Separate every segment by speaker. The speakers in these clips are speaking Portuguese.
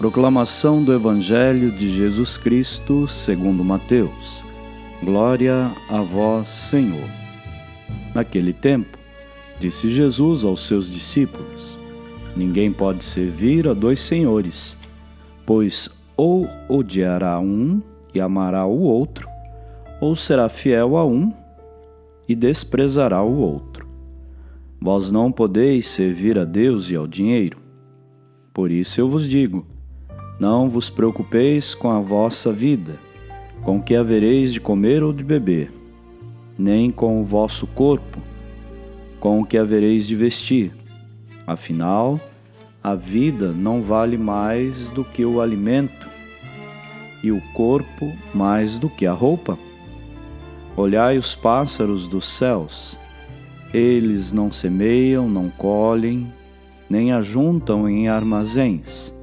Speaker 1: Proclamação do Evangelho de Jesus Cristo, segundo Mateus. Glória a vós, Senhor. Naquele tempo, disse Jesus aos seus discípulos: Ninguém pode servir a dois senhores, pois ou odiará um e amará o outro, ou será fiel a um e desprezará o outro. Vós não podeis servir a Deus e ao dinheiro. Por isso eu vos digo: não vos preocupeis com a vossa vida, com o que havereis de comer ou de beber, nem com o vosso corpo, com o que havereis de vestir. Afinal, a vida não vale mais do que o alimento, e o corpo mais do que a roupa. Olhai os pássaros dos céus, eles não semeiam, não colhem, nem ajuntam em armazéns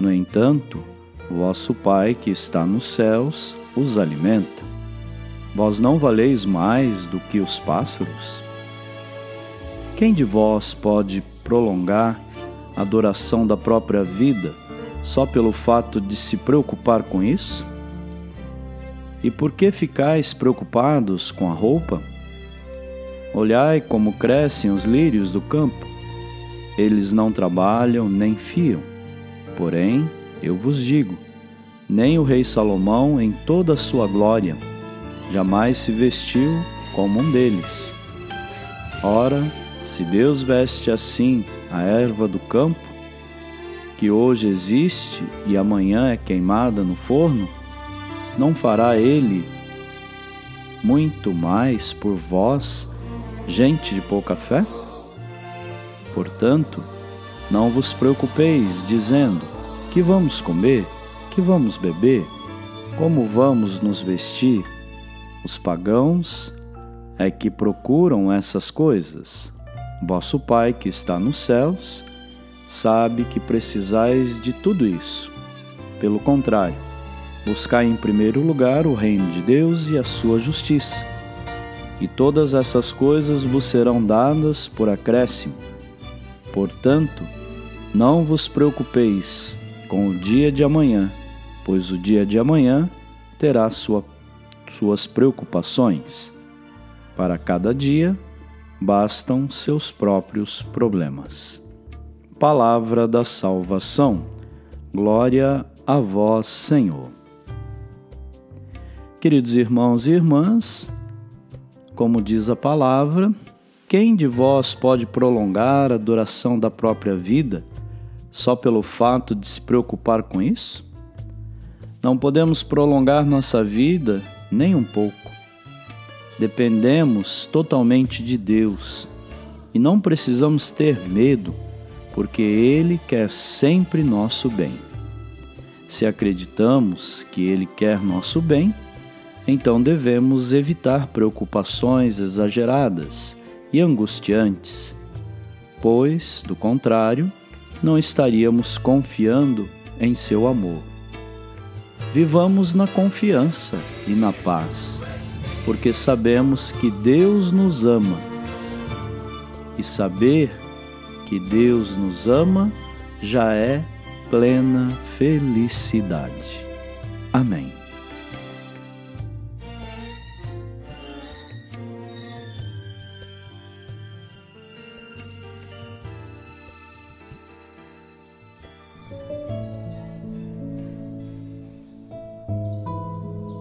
Speaker 1: no entanto, vosso Pai que está nos céus os alimenta. Vós não valeis mais do que os pássaros? Quem de vós pode prolongar a duração da própria vida só pelo fato de se preocupar com isso? E por que ficais preocupados com a roupa? Olhai como crescem os lírios do campo. Eles não trabalham nem fiam. Porém, eu vos digo: nem o rei Salomão, em toda a sua glória, jamais se vestiu como um deles. Ora, se Deus veste assim a erva do campo, que hoje existe e amanhã é queimada no forno, não fará ele muito mais por vós, gente de pouca fé? Portanto, não vos preocupeis, dizendo: Que vamos comer? Que vamos beber? Como vamos nos vestir? Os pagãos é que procuram essas coisas. Vosso Pai que está nos céus sabe que precisais de tudo isso. Pelo contrário, buscai em primeiro lugar o reino de Deus e a sua justiça, e todas essas coisas vos serão dadas por acréscimo. Portanto, não vos preocupeis com o dia de amanhã, pois o dia de amanhã terá sua, suas preocupações. Para cada dia bastam seus próprios problemas. Palavra da salvação. Glória a vós, Senhor. Queridos irmãos e irmãs, como diz a palavra, quem de vós pode prolongar a duração da própria vida só pelo fato de se preocupar com isso? Não podemos prolongar nossa vida nem um pouco. Dependemos totalmente de Deus e não precisamos ter medo, porque Ele quer sempre nosso bem. Se acreditamos que Ele quer nosso bem, então devemos evitar preocupações exageradas e angustiantes, pois, do contrário, não estaríamos confiando em seu amor. Vivamos na confiança e na paz, porque sabemos que Deus nos ama. E saber que Deus nos ama já é plena felicidade. Amém.